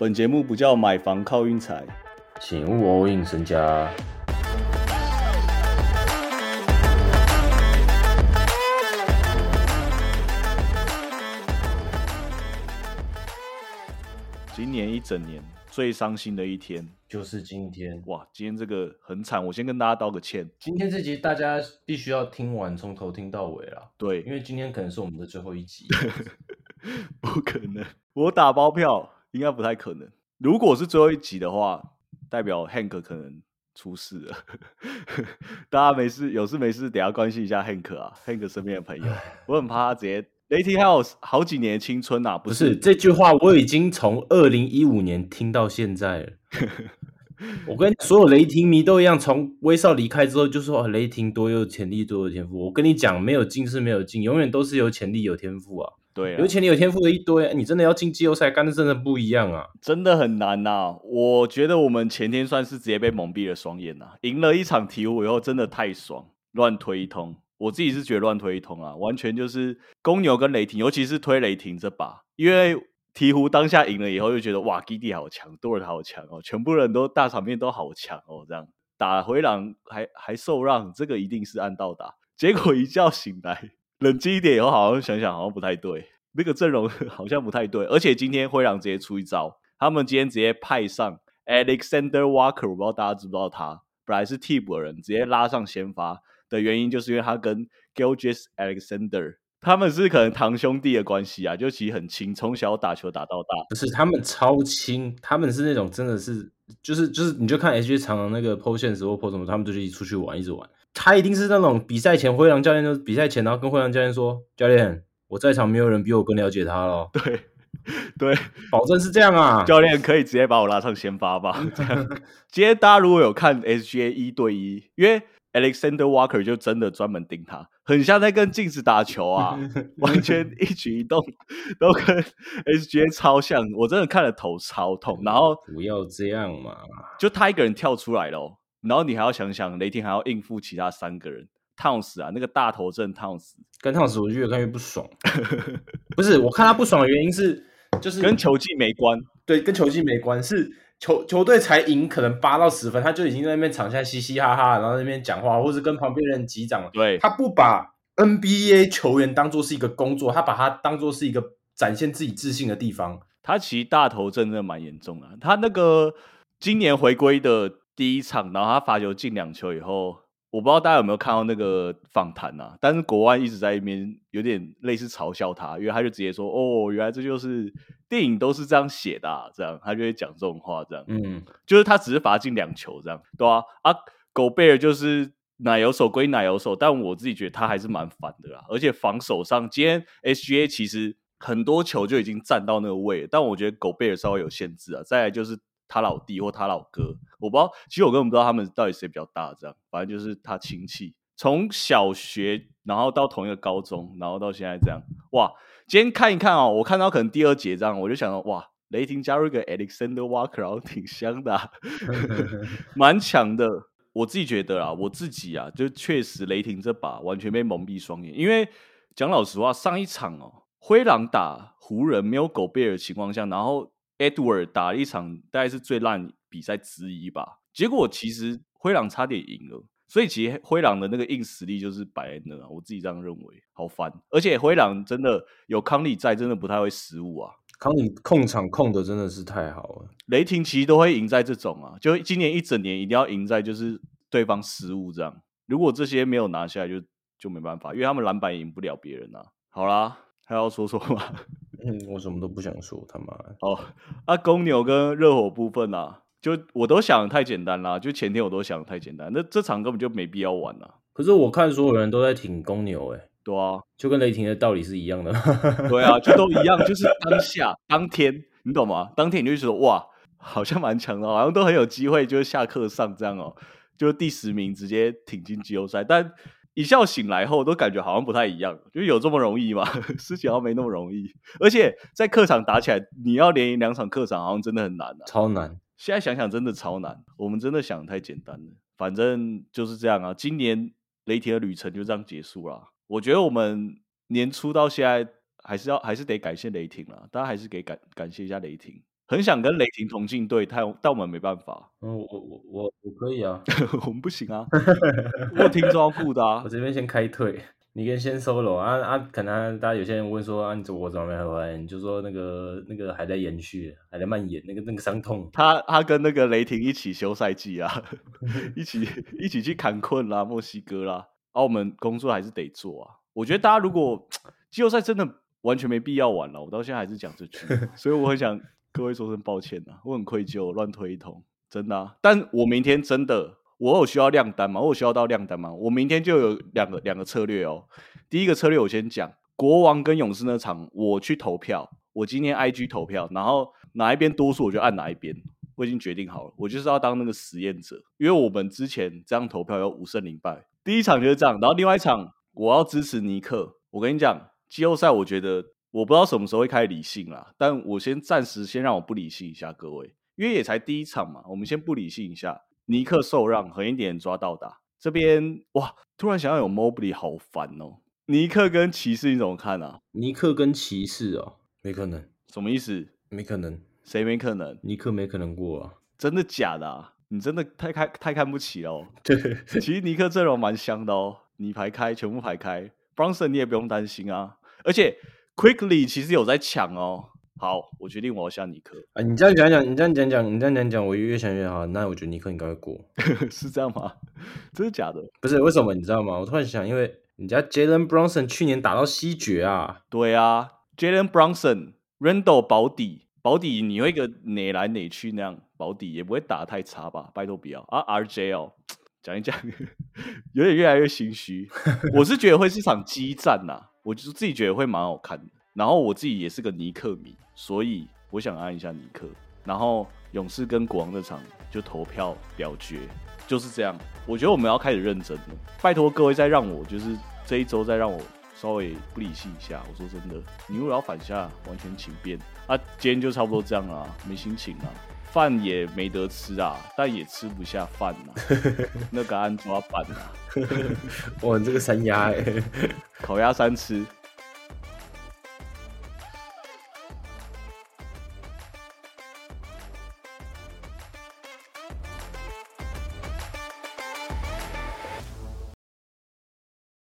本节目不叫买房靠运财，请勿 all in 身家。今年一整年最伤心的一天，就是今天，哇！今天这个很惨，我先跟大家道个歉。今天这集大家必须要听完，从头听到尾啦。对，因为今天可能是我们的最后一集。不可能，我打包票，应该不太可能。如果是最后一集的话，代表 Hank 可能出事了。大家没事，有事没事，等下关心一下 Hank 啊，Hank 身边的朋友，我很怕他直接。雷霆还有好几年青春呐，不是这句话，我已经从二零一五年听到现在了。我跟所有雷霆迷都一样，从威少离开之后就说雷霆多有潜力，多有天赋。我跟你讲，没有进是没有进，永远都是有潜力有天赋啊。对，有潜力有天赋的一堆，你真的要进季后赛，干的真的不一样啊，真的很难呐。我觉得我们前天算是直接被蒙蔽了双眼呐，赢了一场鹈鹕以后，真的太爽，乱推一通。我自己是觉得乱推一通啊，完全就是公牛跟雷霆，尤其是推雷霆这把，因为鹈鹕当下赢了以后，就觉得哇，基地好强，多人好强哦，全部人都大场面都好强哦，这样。打回廊还还受让，这个一定是按道打。结果一觉醒来，冷静一点以后，好好想想好像不太对，那个阵容 好像不太对，而且今天灰狼直接出一招，他们今天直接派上 Alexander Walker，我不知道大家知不知道他，本来是替补的人，直接拉上先发。的原因就是因为他跟 Gilgis Alexander 他们是可能堂兄弟的关系啊，就其实很亲，从小打球打到大。不是他们超亲，他们是那种真的是就是就是，你就看 HG 常常那个 PO 现实或 PO 什么，他们就是一起出去玩，一直玩。他一定是那种比赛前灰狼教练就比赛前，然后跟灰狼教练说：“教练，我在场没有人比我更了解他了。”对对，保证是这样啊！教练可以直接把我拉上先发吧。今天大家如果有看 S G A 一对一，因为 Alexander Walker 就真的专门盯他，很像在跟镜子打球啊，完全一举一动都跟 SGA 超像，我真的看了头超痛。然后不要这样嘛，就他一个人跳出来了，然后你还要想想雷霆还要应付其他三个人，烫死啊！那个大头阵烫死，跟烫死我就越看越不爽。不是，我看他不爽的原因是，就是跟球技没关，对，跟球技没关是。球球队才赢可能八到十分，他就已经在那边场下嘻嘻哈哈，然后那边讲话，或是跟旁边人击掌。对，他不把 NBA 球员当做是一个工作，他把他当做是一个展现自己自信的地方。他其实大头真的蛮严重的。他那个今年回归的第一场，然后他罚球进两球以后。我不知道大家有没有看到那个访谈啊？但是国外一直在一边有点类似嘲笑他，因为他就直接说：“哦，原来这就是电影都是这样写的。”啊这样他就会讲这种话，这样，嗯，就是他只是罚进两球，这样，对啊，啊，狗贝尔就是奶油手归奶油手，但我自己觉得他还是蛮烦的啦。而且防守上，今天 SGA 其实很多球就已经站到那个位，但我觉得狗贝尔稍微有限制啊。再来就是。他老弟或他老哥，我不知道。其实我根本不知道他们到底谁比较大。这样，反正就是他亲戚，从小学然后到同一个高中，然后到现在这样。哇，今天看一看哦，我看到可能第二节这样，我就想到哇，雷霆加入一个 Alexander Walker，然后挺香的，蛮强的。我自己觉得啊，我自己啊，就确实雷霆这把完全被蒙蔽双眼。因为讲老实话，上一场哦，灰狼打湖人没有狗贝尔的情况下，然后。Edward 打了一场大概是最烂比赛之一吧，结果其实灰狼差点赢了，所以其实灰狼的那个硬实力就是摆在那啊，我自己这样认为，好烦。而且灰狼真的有康利在，真的不太会失误啊。康利控场控的真的是太好了。雷霆其实都会赢在这种啊，就今年一整年一定要赢在就是对方失误这样。如果这些没有拿下来，就就没办法，因为他们篮板赢不了别人啊。好啦，还要说说吗？嗯，我什么都不想说，他妈。哦，啊，公牛跟热火部分啊，就我都想太简单啦，就前天我都想太简单，那这场根本就没必要玩了。可是我看所有人都在挺公牛，哎，对啊，就跟雷霆的道理是一样的。对啊，就都一样，就是 当下当天，你懂吗？当天你就觉得哇，好像蛮强的，好像都很有机会，就是下课上这样哦，就第十名直接挺进季后赛，但。一觉醒来后，都感觉好像不太一样，就有这么容易吗？事情好像没那么容易，而且在客场打起来，你要连赢两场客场，好像真的很难啊，超难。现在想想，真的超难。我们真的想太简单了，反正就是这样啊。今年雷霆的旅程就这样结束了。我觉得我们年初到现在，还是要还是得感谢雷霆了，大家还是给感感谢一下雷霆。很想跟雷霆同进队，但但我们没办法。嗯，我我我我可以啊，我们不行啊，我有听说要顾的啊我。这边先开退，你跟先 solo 啊啊，可能大家有些人问说啊，你怎么我怎么没回来？你就说那个那个还在延续，还在蔓延，那个那个伤痛。他他跟那个雷霆一起休赛季啊，一起一起去坎昆啦、墨西哥啦，啊，我们工作还是得做啊。我觉得大家如果 季后赛真的完全没必要玩了，我到现在还是讲这句，所以我很想各位说声抱歉啊，我很愧疚，乱推一通，真的、啊。但我明天真的，我有需要亮单吗？我有需要到亮单吗？我明天就有两个两个策略哦。第一个策略我先讲，国王跟勇士那场，我去投票，我今天 IG 投票，然后哪一边多数我就按哪一边。我已经决定好了，我就是要当那个实验者，因为我们之前这样投票有五胜零败，第一场就是这样，然后另外一场我要支持尼克。我跟你讲，季后赛我觉得我不知道什么时候会开始理性啦，但我先暂时先让我不理性一下，各位，因为也才第一场嘛，我们先不理性一下。尼克受让，狠一点抓到打这边哇，突然想要有 Mobley 好烦哦。尼克跟骑士你怎么看啊？尼克跟骑士哦，没可能，什么意思？没可能，谁没可能？尼克没可能过啊。真的假的啊？你真的太看太看不起了哦。对，其实尼克阵容蛮香的哦，你排开全部排开，Bronson 你也不用担心啊。而且 Quickly 其实有在抢哦。好，我决定我要下尼克，啊，你这样讲讲，你这样讲讲，你这样讲讲，我越想越好。那我觉得尼克应该会过。是这样吗？真的假的？不是为什么你知道吗？我突然想，因为人家 Jalen Brunson 去年打到西决啊，对啊，Jalen Brunson、Randall 保底，保底你会一个哪来哪去那样，保底也不会打得太差吧？拜托不要啊！RJ 哦，讲一讲，有点越来越心虚。我是觉得会是场激战呐、我就自己觉得会蛮好看的。然后我自己也是个尼克迷，所以我想按一下尼克。然后勇士跟国王的场就投票表决，就是这样。我觉得我们要开始认真了，拜托各位再让我就是这一周再让我稍微不理性一下。我说真的，你如果要反下，完全请便。啊，今天就差不多这样了，没心情了，饭也没得吃啊，但也吃不下饭呐。那个安抓板啊，哇，你这个三鸭哎、烤鸭三吃，